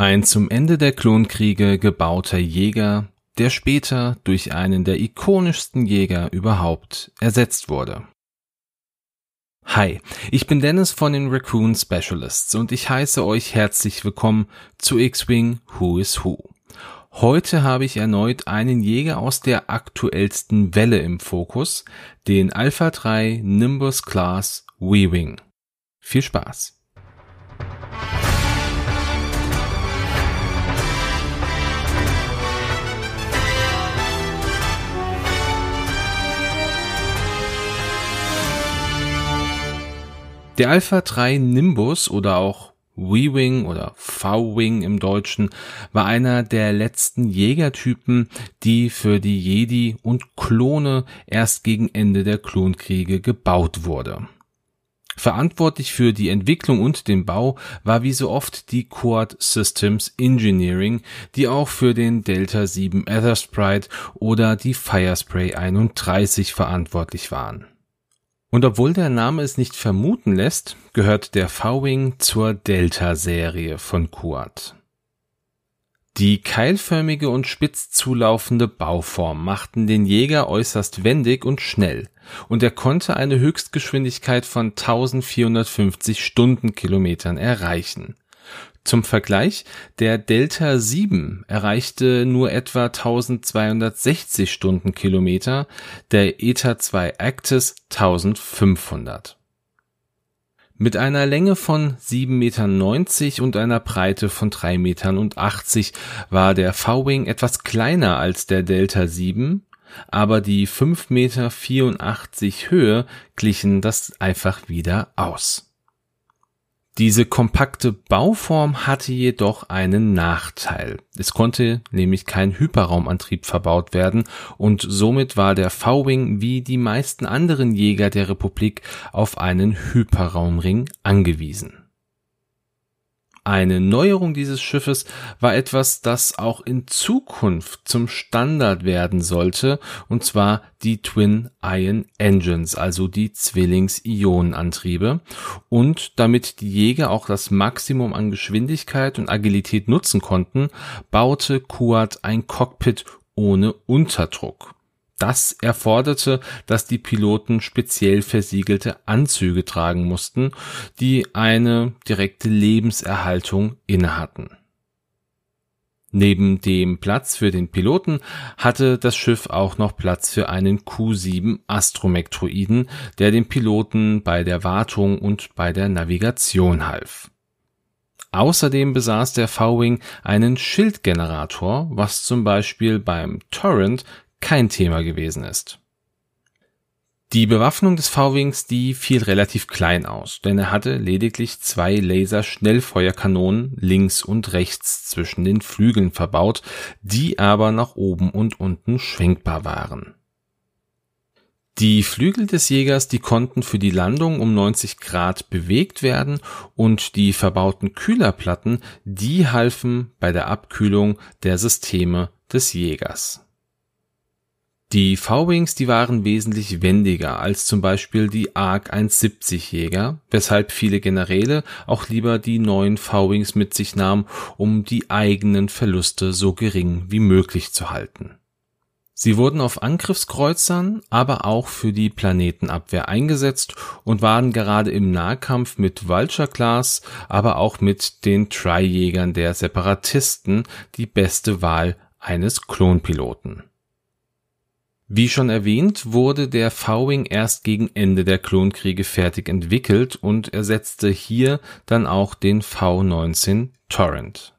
Ein zum Ende der Klonkriege gebauter Jäger, der später durch einen der ikonischsten Jäger überhaupt ersetzt wurde. Hi, ich bin Dennis von den Raccoon Specialists und ich heiße euch herzlich willkommen zu X-Wing Who is Who. Heute habe ich erneut einen Jäger aus der aktuellsten Welle im Fokus, den Alpha 3 Nimbus Class Weaving. Viel Spaß! Der Alpha 3 Nimbus oder auch V-Wing oder V-Wing im Deutschen war einer der letzten Jägertypen, die für die Jedi und Klone erst gegen Ende der Klonkriege gebaut wurde. Verantwortlich für die Entwicklung und den Bau war wie so oft die Quad Systems Engineering, die auch für den Delta 7 Aethersprite oder die Firespray 31 verantwortlich waren. Und obwohl der Name es nicht vermuten lässt, gehört der V-Wing zur Delta-Serie von Quad. Die keilförmige und spitz zulaufende Bauform machten den Jäger äußerst wendig und schnell, und er konnte eine Höchstgeschwindigkeit von 1450 Stundenkilometern erreichen. Zum Vergleich, der Delta 7 erreichte nur etwa 1260 Stundenkilometer, der ETA 2 Actis 1500. Mit einer Länge von 7,90 Metern und einer Breite von 3,80 Metern war der V-Wing etwas kleiner als der Delta 7, aber die 5,84 Meter Höhe glichen das einfach wieder aus. Diese kompakte Bauform hatte jedoch einen Nachteil. Es konnte nämlich kein Hyperraumantrieb verbaut werden und somit war der V-Wing wie die meisten anderen Jäger der Republik auf einen Hyperraumring angewiesen. Eine Neuerung dieses Schiffes war etwas, das auch in Zukunft zum Standard werden sollte, und zwar die Twin Ion Engines, also die Zwillings-Ionenantriebe. Und damit die Jäger auch das Maximum an Geschwindigkeit und Agilität nutzen konnten, baute Kuat ein Cockpit ohne Unterdruck. Das erforderte, dass die Piloten speziell versiegelte Anzüge tragen mussten, die eine direkte Lebenserhaltung innehatten. Neben dem Platz für den Piloten hatte das Schiff auch noch Platz für einen Q-7 Astromektroiden, der dem Piloten bei der Wartung und bei der Navigation half. Außerdem besaß der V-Wing einen Schildgenerator, was zum Beispiel beim Torrent kein Thema gewesen ist. Die Bewaffnung des V-Wings, die fiel relativ klein aus, denn er hatte lediglich zwei Laser-Schnellfeuerkanonen links und rechts zwischen den Flügeln verbaut, die aber nach oben und unten schwenkbar waren. Die Flügel des Jägers, die konnten für die Landung um 90 Grad bewegt werden und die verbauten Kühlerplatten, die halfen bei der Abkühlung der Systeme des Jägers. Die V-Wings, die waren wesentlich wendiger als zum Beispiel die ARC 170 Jäger, weshalb viele Generäle auch lieber die neuen V-Wings mit sich nahmen, um die eigenen Verluste so gering wie möglich zu halten. Sie wurden auf Angriffskreuzern, aber auch für die Planetenabwehr eingesetzt und waren gerade im Nahkampf mit Vulture Class, aber auch mit den Tri-Jägern der Separatisten die beste Wahl eines Klonpiloten. Wie schon erwähnt, wurde der V-Wing erst gegen Ende der Klonkriege fertig entwickelt und ersetzte hier dann auch den V-19 Torrent.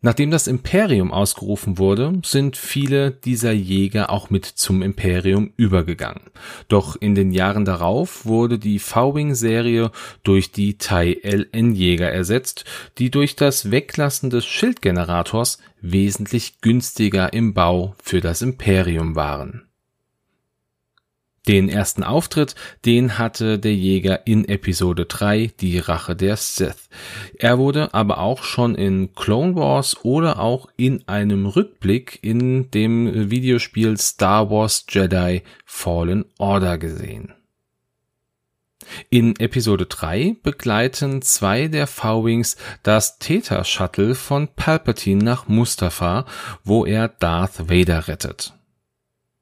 Nachdem das Imperium ausgerufen wurde, sind viele dieser Jäger auch mit zum Imperium übergegangen. Doch in den Jahren darauf wurde die V-Wing-Serie durch die TIE LN-Jäger ersetzt, die durch das Weglassen des Schildgenerators wesentlich günstiger im Bau für das Imperium waren den ersten Auftritt, den hatte der Jäger in Episode 3, die Rache der Sith. Er wurde aber auch schon in Clone Wars oder auch in einem Rückblick in dem Videospiel Star Wars Jedi Fallen Order gesehen. In Episode 3 begleiten zwei der V-Wings das Theta Shuttle von Palpatine nach Mustafa, wo er Darth Vader rettet.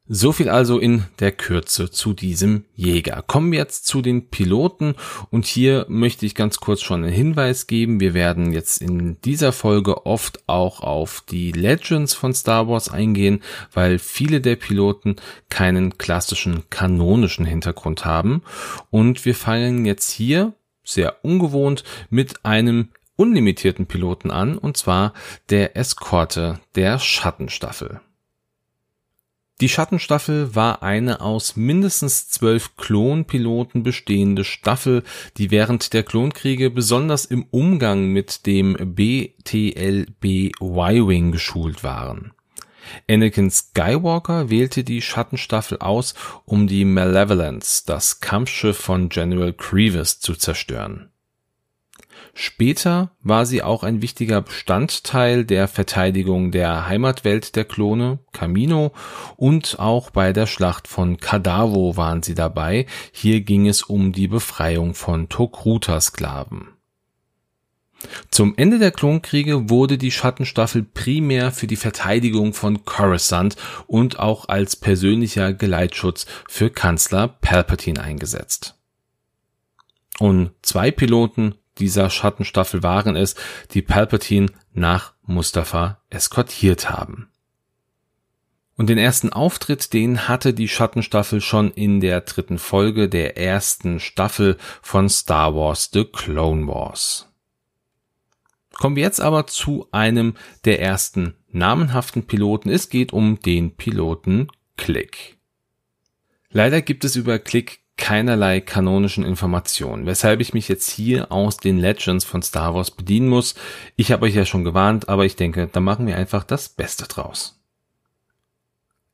So viel also in der Kürze zu diesem Jäger. Kommen wir jetzt zu den Piloten und hier möchte ich ganz kurz schon einen Hinweis geben. Wir werden jetzt in dieser Folge oft auch auf die Legends von Star Wars eingehen, weil viele der Piloten keinen klassischen kanonischen Hintergrund haben und wir fangen jetzt hier sehr ungewohnt mit einem unlimitierten Piloten an und zwar der Eskorte der Schattenstaffel. Die Schattenstaffel war eine aus mindestens zwölf Klonpiloten bestehende Staffel, die während der Klonkriege besonders im Umgang mit dem BTLB Y-Wing geschult waren. Anakin Skywalker wählte die Schattenstaffel aus, um die Malevolence, das Kampfschiff von General Grievous, zu zerstören. Später war sie auch ein wichtiger Bestandteil der Verteidigung der Heimatwelt der Klone, Kamino, und auch bei der Schlacht von Kadavo waren sie dabei. Hier ging es um die Befreiung von Tokruta-Sklaven. Zum Ende der Klonkriege wurde die Schattenstaffel primär für die Verteidigung von Coruscant und auch als persönlicher Geleitschutz für Kanzler Palpatine eingesetzt. Und zwei Piloten dieser Schattenstaffel waren es, die Palpatine nach Mustafa eskortiert haben. Und den ersten Auftritt, den hatte die Schattenstaffel schon in der dritten Folge der ersten Staffel von Star Wars The Clone Wars. Kommen wir jetzt aber zu einem der ersten namenhaften Piloten. Es geht um den Piloten Click. Leider gibt es über Click keinerlei kanonischen Informationen, weshalb ich mich jetzt hier aus den Legends von Star Wars bedienen muss. Ich habe euch ja schon gewarnt, aber ich denke, da machen wir einfach das Beste draus.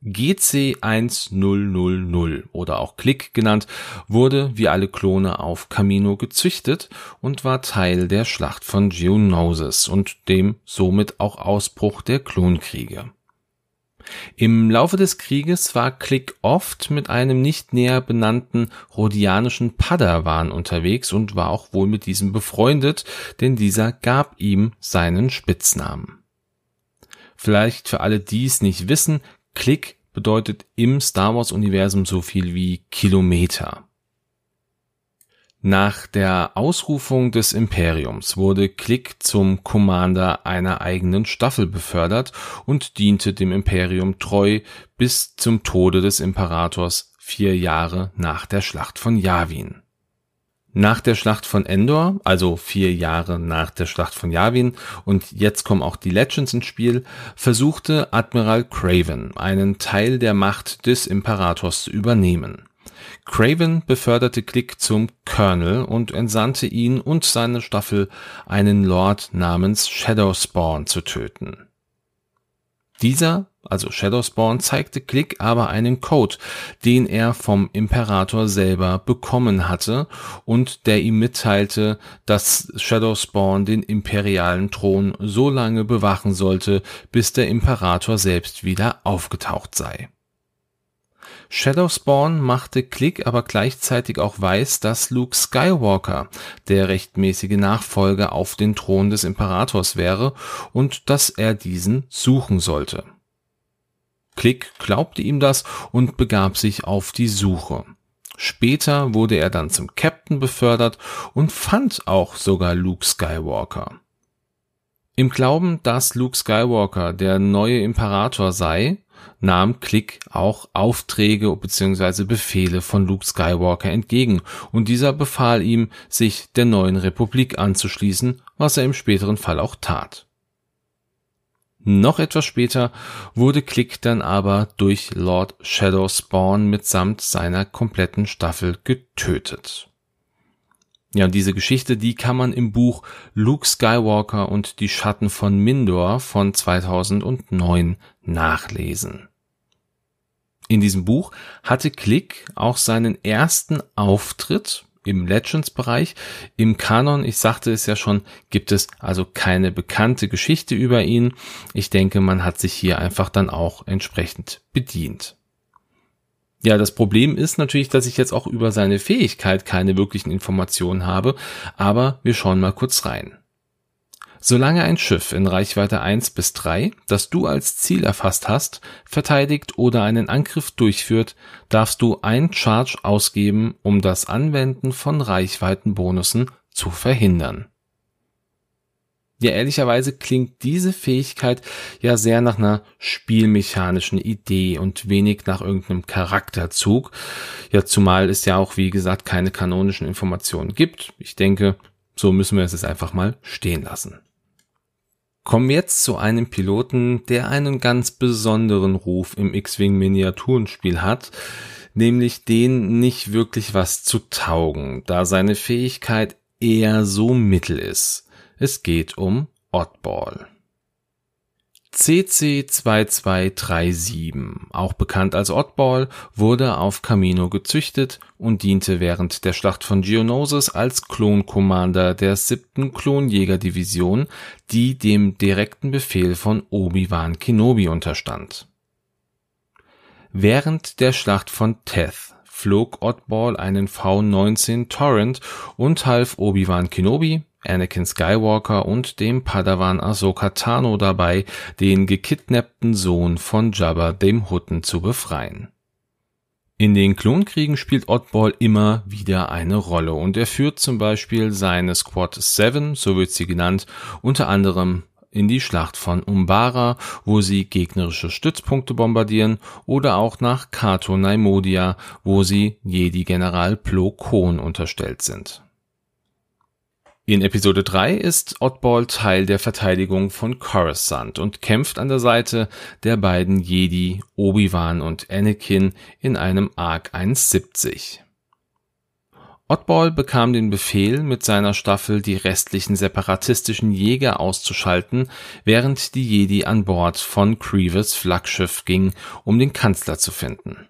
GC1000 oder auch Click genannt, wurde wie alle Klone auf Camino gezüchtet und war Teil der Schlacht von Geonosis und dem somit auch Ausbruch der Klonkriege. Im Laufe des Krieges war Click oft mit einem nicht näher benannten rhodianischen Padawan unterwegs und war auch wohl mit diesem befreundet, denn dieser gab ihm seinen Spitznamen. Vielleicht für alle, die es nicht wissen, Click bedeutet im Star Wars Universum so viel wie Kilometer. Nach der Ausrufung des Imperiums wurde Click zum Commander einer eigenen Staffel befördert und diente dem Imperium treu bis zum Tode des Imperators vier Jahre nach der Schlacht von Yavin. Nach der Schlacht von Endor, also vier Jahre nach der Schlacht von Yavin, und jetzt kommen auch die Legends ins Spiel, versuchte Admiral Craven einen Teil der Macht des Imperators zu übernehmen. Craven beförderte Click zum Colonel und entsandte ihn und seine Staffel, einen Lord namens Shadowspawn zu töten. Dieser, also Shadowspawn, zeigte Click aber einen Code, den er vom Imperator selber bekommen hatte und der ihm mitteilte, dass Shadowspawn den imperialen Thron so lange bewachen sollte, bis der Imperator selbst wieder aufgetaucht sei. Shadowspawn machte Click aber gleichzeitig auch weiß, dass Luke Skywalker der rechtmäßige Nachfolger auf den Thron des Imperators wäre und dass er diesen suchen sollte. Click glaubte ihm das und begab sich auf die Suche. Später wurde er dann zum Captain befördert und fand auch sogar Luke Skywalker. Im Glauben, dass Luke Skywalker der neue Imperator sei, nahm Click auch Aufträge bzw. Befehle von Luke Skywalker entgegen und dieser befahl ihm, sich der neuen Republik anzuschließen, was er im späteren Fall auch tat. Noch etwas später wurde Click dann aber durch Lord Shadow Spawn mitsamt seiner kompletten Staffel getötet. Ja, und diese Geschichte, die kann man im Buch Luke Skywalker und die Schatten von Mindor von 2009 nachlesen. In diesem Buch hatte Click auch seinen ersten Auftritt im Legends-Bereich. Im Kanon, ich sagte es ja schon, gibt es also keine bekannte Geschichte über ihn. Ich denke, man hat sich hier einfach dann auch entsprechend bedient. Ja, das Problem ist natürlich, dass ich jetzt auch über seine Fähigkeit keine wirklichen Informationen habe, aber wir schauen mal kurz rein. Solange ein Schiff in Reichweite 1 bis 3, das du als Ziel erfasst hast, verteidigt oder einen Angriff durchführt, darfst du ein Charge ausgeben, um das Anwenden von Reichweitenbonussen zu verhindern. Ja, ehrlicherweise klingt diese Fähigkeit ja sehr nach einer spielmechanischen Idee und wenig nach irgendeinem Charakterzug. Ja, zumal es ja auch, wie gesagt, keine kanonischen Informationen gibt. Ich denke, so müssen wir es jetzt einfach mal stehen lassen. Kommen wir jetzt zu einem Piloten, der einen ganz besonderen Ruf im X-Wing Miniaturenspiel hat, nämlich den nicht wirklich was zu taugen, da seine Fähigkeit eher so mittel ist. Es geht um Oddball. CC2237, auch bekannt als Oddball, wurde auf Camino gezüchtet und diente während der Schlacht von Geonosis als Klon-Commander der siebten Klonjäger-Division, die dem direkten Befehl von Obi-Wan Kenobi unterstand. Während der Schlacht von Teth flog Oddball einen V-19 Torrent und half Obi-Wan Kenobi, Anakin Skywalker und dem Padawan Ahsoka Tano dabei, den gekidnappten Sohn von Jabba dem Hutten zu befreien. In den Klonkriegen spielt Oddball immer wieder eine Rolle und er führt zum Beispiel seine Squad 7, so wird sie genannt, unter anderem in die Schlacht von Umbara, wo sie gegnerische Stützpunkte bombardieren, oder auch nach Kato Naimodia, wo sie Jedi-General Plo Koon unterstellt sind. In Episode 3 ist Oddball Teil der Verteidigung von Coruscant und kämpft an der Seite der beiden Jedi Obi-Wan und Anakin in einem Arc 170. Oddball bekam den Befehl, mit seiner Staffel die restlichen separatistischen Jäger auszuschalten, während die Jedi an Bord von Grievous Flaggschiff ging, um den Kanzler zu finden.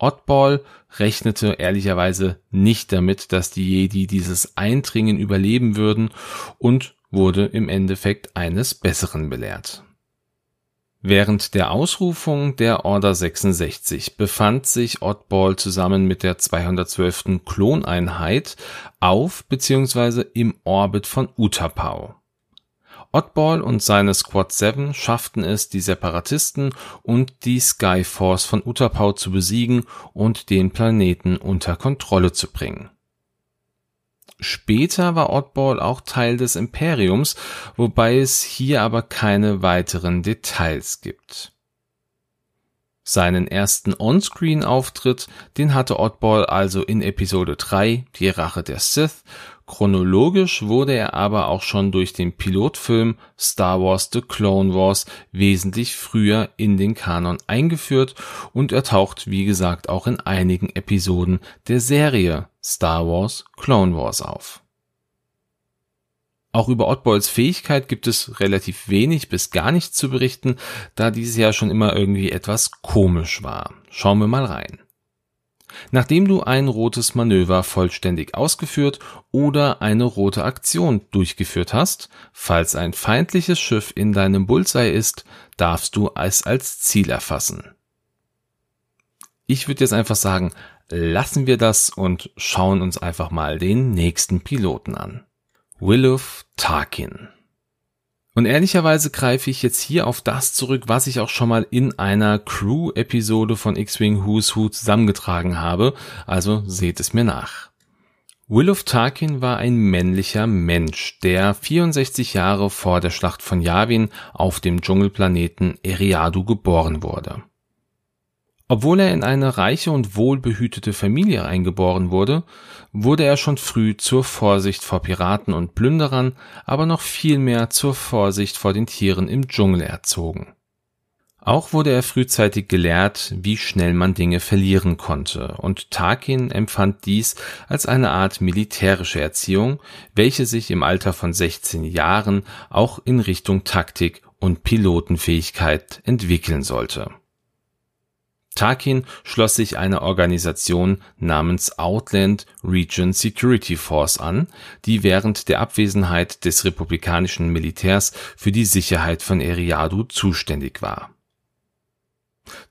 Oddball rechnete ehrlicherweise nicht damit, dass die Jedi dieses Eindringen überleben würden und wurde im Endeffekt eines Besseren belehrt. Während der Ausrufung der Order 66 befand sich Oddball zusammen mit der 212. Kloneinheit auf bzw. im Orbit von Utapau. Oddball und seine Squad 7 schafften es, die Separatisten und die Skyforce von Utapau zu besiegen und den Planeten unter Kontrolle zu bringen. Später war Oddball auch Teil des Imperiums, wobei es hier aber keine weiteren Details gibt. Seinen ersten On-Screen-Auftritt, den hatte Oddball also in Episode 3, die Rache der Sith, Chronologisch wurde er aber auch schon durch den Pilotfilm Star Wars The Clone Wars wesentlich früher in den Kanon eingeführt und er taucht wie gesagt auch in einigen Episoden der Serie Star Wars Clone Wars auf. Auch über Oddballs Fähigkeit gibt es relativ wenig bis gar nichts zu berichten, da dieses ja schon immer irgendwie etwas komisch war. Schauen wir mal rein. Nachdem du ein rotes Manöver vollständig ausgeführt oder eine rote Aktion durchgeführt hast, falls ein feindliches Schiff in deinem Bullseye ist, darfst du es als Ziel erfassen. Ich würde jetzt einfach sagen, lassen wir das und schauen uns einfach mal den nächsten Piloten an. Willow Tarkin und ehrlicherweise greife ich jetzt hier auf das zurück, was ich auch schon mal in einer Crew-Episode von X-Wing Who's Who zusammengetragen habe, also seht es mir nach. Willow Tarkin war ein männlicher Mensch, der 64 Jahre vor der Schlacht von Yavin auf dem Dschungelplaneten Eriadu geboren wurde. Obwohl er in eine reiche und wohlbehütete Familie eingeboren wurde, wurde er schon früh zur Vorsicht vor Piraten und Plünderern, aber noch viel mehr zur Vorsicht vor den Tieren im Dschungel erzogen. Auch wurde er frühzeitig gelehrt, wie schnell man Dinge verlieren konnte, und Tarkin empfand dies als eine Art militärische Erziehung, welche sich im Alter von 16 Jahren auch in Richtung Taktik und Pilotenfähigkeit entwickeln sollte Tarkin schloss sich einer Organisation namens Outland Region Security Force an, die während der Abwesenheit des republikanischen Militärs für die Sicherheit von Eriadu zuständig war.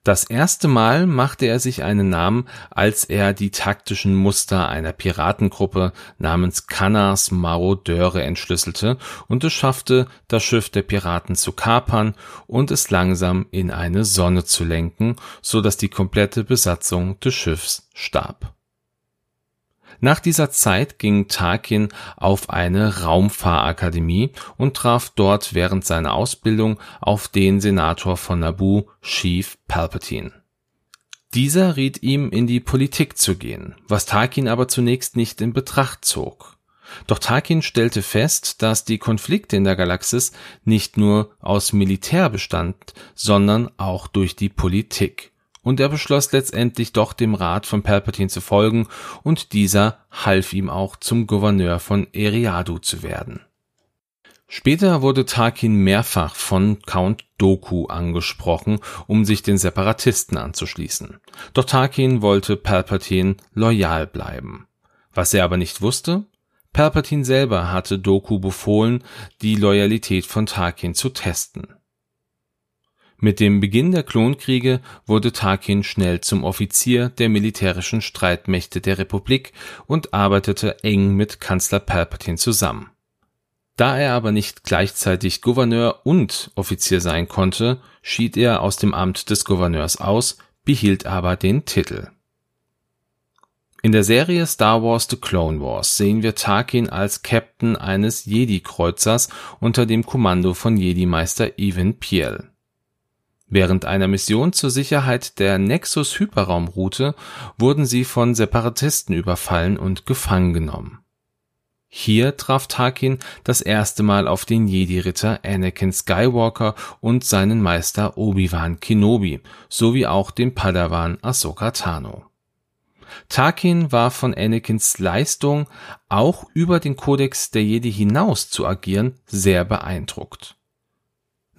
Das erste Mal machte er sich einen Namen, als er die taktischen Muster einer Piratengruppe namens Kannars Marodeure entschlüsselte und es schaffte, das Schiff der Piraten zu kapern und es langsam in eine Sonne zu lenken, so dass die komplette Besatzung des Schiffs starb nach dieser Zeit ging Tarkin auf eine Raumfahrakademie und traf dort während seiner Ausbildung auf den Senator von Naboo, Chief Palpatine. Dieser riet ihm, in die Politik zu gehen, was Tarkin aber zunächst nicht in Betracht zog. Doch Tarkin stellte fest, dass die Konflikte in der Galaxis nicht nur aus Militär bestand, sondern auch durch die Politik und er beschloss letztendlich doch dem Rat von Palpatine zu folgen und dieser half ihm auch zum Gouverneur von Eriadu zu werden. Später wurde Tarkin mehrfach von Count Doku angesprochen, um sich den Separatisten anzuschließen. Doch Tarkin wollte Palpatine loyal bleiben. Was er aber nicht wusste, Palpatine selber hatte Doku befohlen, die Loyalität von Tarkin zu testen. Mit dem Beginn der Klonkriege wurde Tarkin schnell zum Offizier der militärischen Streitmächte der Republik und arbeitete eng mit Kanzler Palpatine zusammen. Da er aber nicht gleichzeitig Gouverneur und Offizier sein konnte, schied er aus dem Amt des Gouverneurs aus, behielt aber den Titel. In der Serie Star Wars The Clone Wars sehen wir Tarkin als Captain eines Jedi-Kreuzers unter dem Kommando von Jedi-Meister Evan Piel. Während einer Mission zur Sicherheit der Nexus-Hyperraumroute wurden sie von Separatisten überfallen und gefangen genommen. Hier traf Tarkin das erste Mal auf den Jedi-Ritter Anakin Skywalker und seinen Meister Obi-Wan Kenobi sowie auch den Padawan Ahsoka Tano. Tarkin war von Anakins Leistung, auch über den Kodex der Jedi hinaus zu agieren, sehr beeindruckt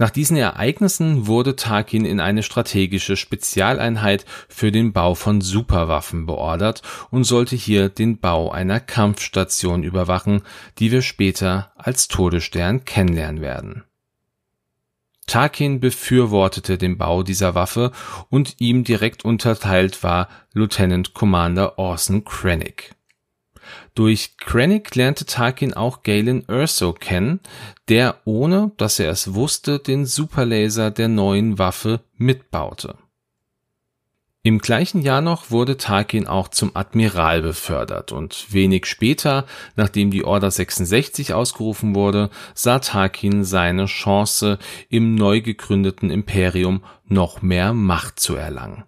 nach diesen Ereignissen wurde Tarkin in eine strategische Spezialeinheit für den Bau von Superwaffen beordert und sollte hier den Bau einer Kampfstation überwachen, die wir später als Todesstern kennenlernen werden. Tarkin befürwortete den Bau dieser Waffe und ihm direkt unterteilt war Lieutenant Commander Orson Krennic durch Krennic lernte Tarkin auch Galen Erso kennen, der, ohne dass er es wusste, den Superlaser der neuen Waffe mitbaute. Im gleichen Jahr noch wurde Tarkin auch zum Admiral befördert und wenig später, nachdem die Order 66 ausgerufen wurde, sah Tarkin seine Chance, im neu gegründeten Imperium noch mehr Macht zu erlangen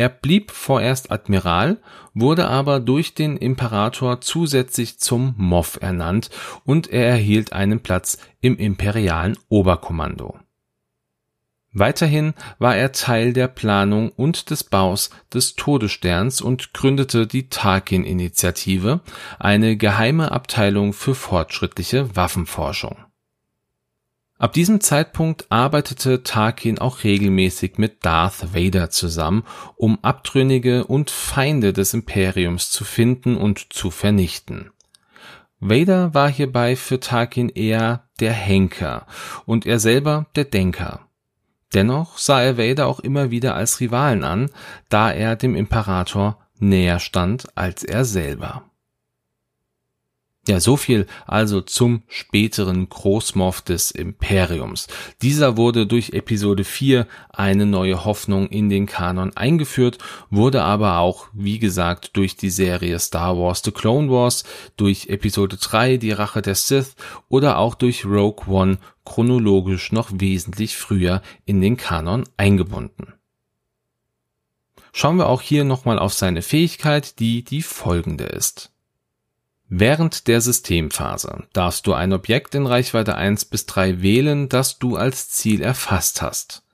er blieb vorerst Admiral, wurde aber durch den Imperator zusätzlich zum Moff ernannt und er erhielt einen Platz im imperialen Oberkommando. Weiterhin war er Teil der Planung und des Baus des Todessterns und gründete die Tarkin-Initiative, eine geheime Abteilung für fortschrittliche Waffenforschung Ab diesem Zeitpunkt arbeitete Tarkin auch regelmäßig mit Darth Vader zusammen, um Abtrünnige und Feinde des Imperiums zu finden und zu vernichten. Vader war hierbei für Tarkin eher der Henker und er selber der Denker. Dennoch sah er Vader auch immer wieder als Rivalen an, da er dem Imperator näher stand als er selber ja, so viel also zum späteren Großmoff des Imperiums. Dieser wurde durch Episode 4 eine neue Hoffnung in den Kanon eingeführt, wurde aber auch, wie gesagt, durch die Serie Star Wars The Clone Wars, durch Episode 3 Die Rache der Sith oder auch durch Rogue One chronologisch noch wesentlich früher in den Kanon eingebunden. Schauen wir auch hier nochmal auf seine Fähigkeit, die die folgende ist. Während der Systemphase darfst du ein Objekt in Reichweite 1 bis 3 wählen, das du als Ziel erfasst hast.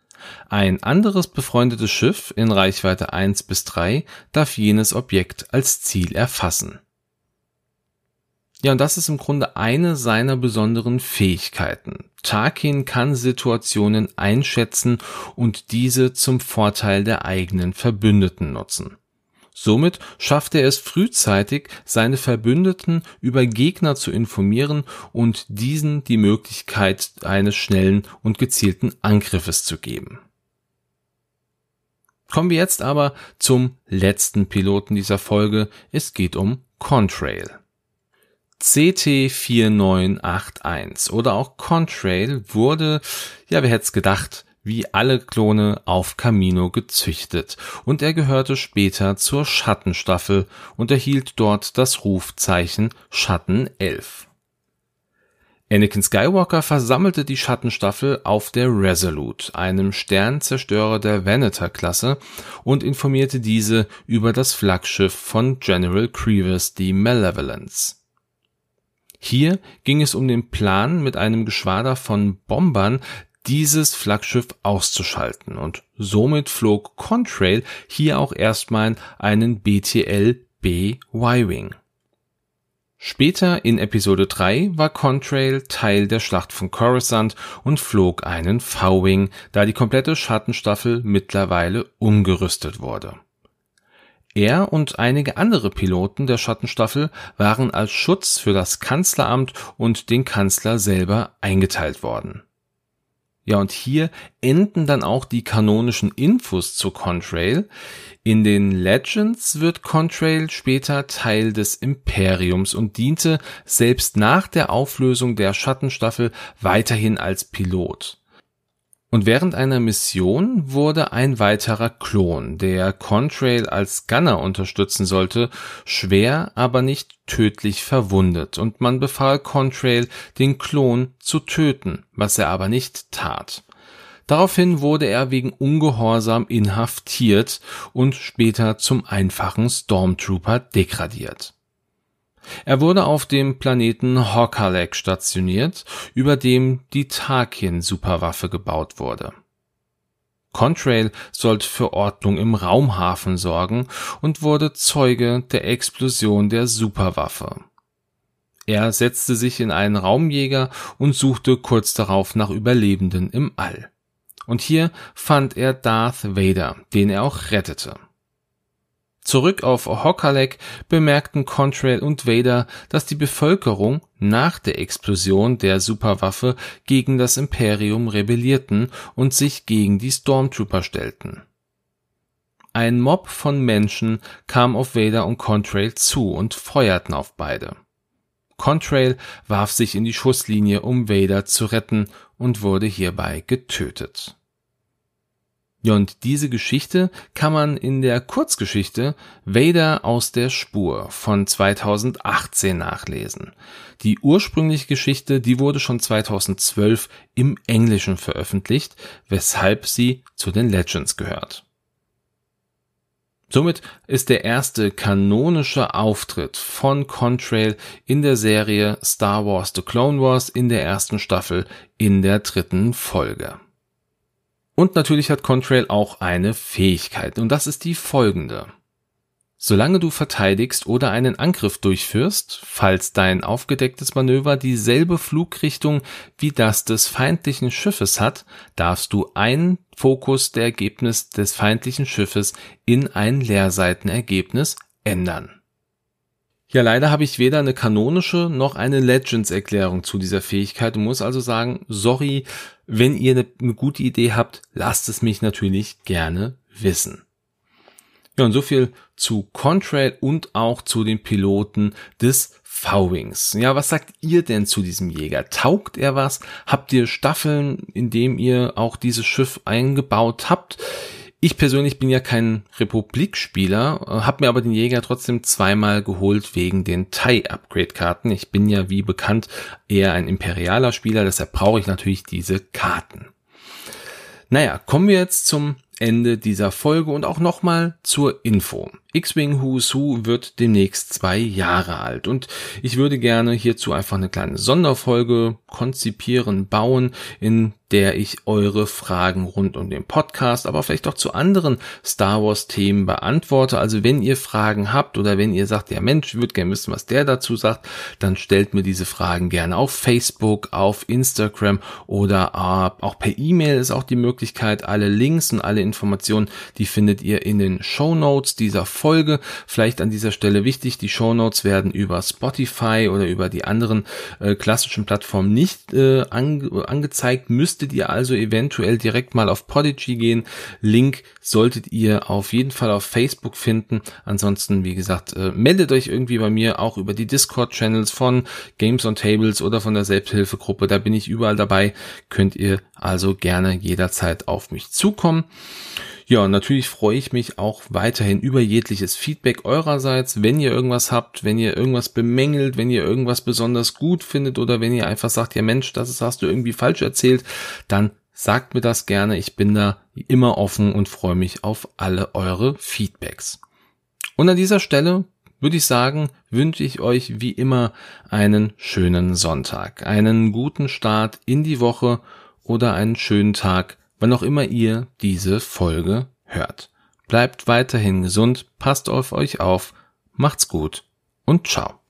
Ein anderes befreundetes Schiff in Reichweite 1 bis 3 darf jenes Objekt als Ziel erfassen. Ja, und das ist im Grunde eine seiner besonderen Fähigkeiten. Tarkin kann Situationen einschätzen und diese zum Vorteil der eigenen Verbündeten nutzen. Somit schaffte er es frühzeitig, seine Verbündeten über Gegner zu informieren und diesen die Möglichkeit eines schnellen und gezielten Angriffes zu geben. Kommen wir jetzt aber zum letzten Piloten dieser Folge. Es geht um Contrail. CT4981 oder auch Contrail wurde, ja, wer hätte es gedacht, wie alle Klone auf Camino gezüchtet und er gehörte später zur Schattenstaffel und erhielt dort das Rufzeichen Schatten 11. Anakin Skywalker versammelte die Schattenstaffel auf der Resolute, einem Sternzerstörer der Venator-Klasse, und informierte diese über das Flaggschiff von General Grievous, die Malevolence. Hier ging es um den Plan, mit einem Geschwader von Bombern dieses Flaggschiff auszuschalten und somit flog Contrail hier auch erstmal einen BTL B Y-Wing. Später in Episode 3 war Contrail Teil der Schlacht von Coruscant und flog einen V-Wing, da die komplette Schattenstaffel mittlerweile umgerüstet wurde. Er und einige andere Piloten der Schattenstaffel waren als Schutz für das Kanzleramt und den Kanzler selber eingeteilt worden. Ja, und hier enden dann auch die kanonischen Infos zu Contrail. In den Legends wird Contrail später Teil des Imperiums und diente selbst nach der Auflösung der Schattenstaffel weiterhin als Pilot. Und während einer Mission wurde ein weiterer Klon, der Contrail als Gunner unterstützen sollte, schwer, aber nicht tödlich verwundet und man befahl Contrail, den Klon zu töten, was er aber nicht tat. Daraufhin wurde er wegen Ungehorsam inhaftiert und später zum einfachen Stormtrooper degradiert. Er wurde auf dem Planeten Hokalek stationiert, über dem die Tarkin-Superwaffe gebaut wurde. Contrail sollte für Ordnung im Raumhafen sorgen und wurde Zeuge der Explosion der Superwaffe. Er setzte sich in einen Raumjäger und suchte kurz darauf nach Überlebenden im All. Und hier fand er Darth Vader, den er auch rettete. Zurück auf Hokalek bemerkten Contrail und Vader, dass die Bevölkerung nach der Explosion der Superwaffe gegen das Imperium rebellierten und sich gegen die Stormtrooper stellten. Ein Mob von Menschen kam auf Vader und Contrail zu und feuerten auf beide. Contrail warf sich in die Schusslinie, um Vader zu retten und wurde hierbei getötet. Ja, und diese Geschichte kann man in der Kurzgeschichte Vader aus der Spur von 2018 nachlesen. Die ursprüngliche Geschichte, die wurde schon 2012 im Englischen veröffentlicht, weshalb sie zu den Legends gehört. Somit ist der erste kanonische Auftritt von Contrail in der Serie Star Wars The Clone Wars in der ersten Staffel in der dritten Folge. Und natürlich hat Contrail auch eine Fähigkeit und das ist die folgende. Solange du verteidigst oder einen Angriff durchführst, falls dein aufgedecktes Manöver dieselbe Flugrichtung wie das des feindlichen Schiffes hat, darfst du einen Fokus der Ergebnis des feindlichen Schiffes in ein Leerseitenergebnis ändern. Ja, leider habe ich weder eine kanonische noch eine Legends-Erklärung zu dieser Fähigkeit und muss also sagen, sorry, wenn ihr eine, eine gute Idee habt, lasst es mich natürlich gerne wissen. Ja, und so viel zu Contrail und auch zu den Piloten des V-Wings. Ja, was sagt ihr denn zu diesem Jäger? Taugt er was? Habt ihr Staffeln, in dem ihr auch dieses Schiff eingebaut habt? Ich persönlich bin ja kein Republik-Spieler, äh, habe mir aber den Jäger trotzdem zweimal geholt wegen den TIE-Upgrade-Karten. Ich bin ja wie bekannt eher ein imperialer Spieler, deshalb brauche ich natürlich diese Karten. Naja, kommen wir jetzt zum Ende dieser Folge und auch nochmal zur Info. X-Wing Who's Who wird demnächst zwei Jahre alt und ich würde gerne hierzu einfach eine kleine Sonderfolge konzipieren, bauen, in der ich eure Fragen rund um den Podcast, aber vielleicht auch zu anderen Star Wars Themen beantworte. Also wenn ihr Fragen habt oder wenn ihr sagt, ja Mensch, ich würde gerne wissen, was der dazu sagt, dann stellt mir diese Fragen gerne auf Facebook, auf Instagram oder auch per E-Mail ist auch die Möglichkeit. Alle Links und alle Informationen, die findet ihr in den Show Notes dieser Folge. Vielleicht an dieser Stelle wichtig, die Show Notes werden über Spotify oder über die anderen äh, klassischen Plattformen nicht äh, ange angezeigt, müsst müsstet ihr also eventuell direkt mal auf Podigy gehen. Link solltet ihr auf jeden Fall auf Facebook finden. Ansonsten, wie gesagt, äh, meldet euch irgendwie bei mir auch über die Discord-Channels von Games on Tables oder von der Selbsthilfegruppe. Da bin ich überall dabei. Könnt ihr also gerne jederzeit auf mich zukommen. Ja, natürlich freue ich mich auch weiterhin über jegliches Feedback eurerseits. Wenn ihr irgendwas habt, wenn ihr irgendwas bemängelt, wenn ihr irgendwas besonders gut findet oder wenn ihr einfach sagt, ja Mensch, das hast du irgendwie falsch erzählt, dann sagt mir das gerne. Ich bin da immer offen und freue mich auf alle eure Feedbacks. Und an dieser Stelle würde ich sagen, wünsche ich euch wie immer einen schönen Sonntag, einen guten Start in die Woche oder einen schönen Tag wann auch immer ihr diese Folge hört. Bleibt weiterhin gesund, passt auf euch auf, macht's gut und ciao.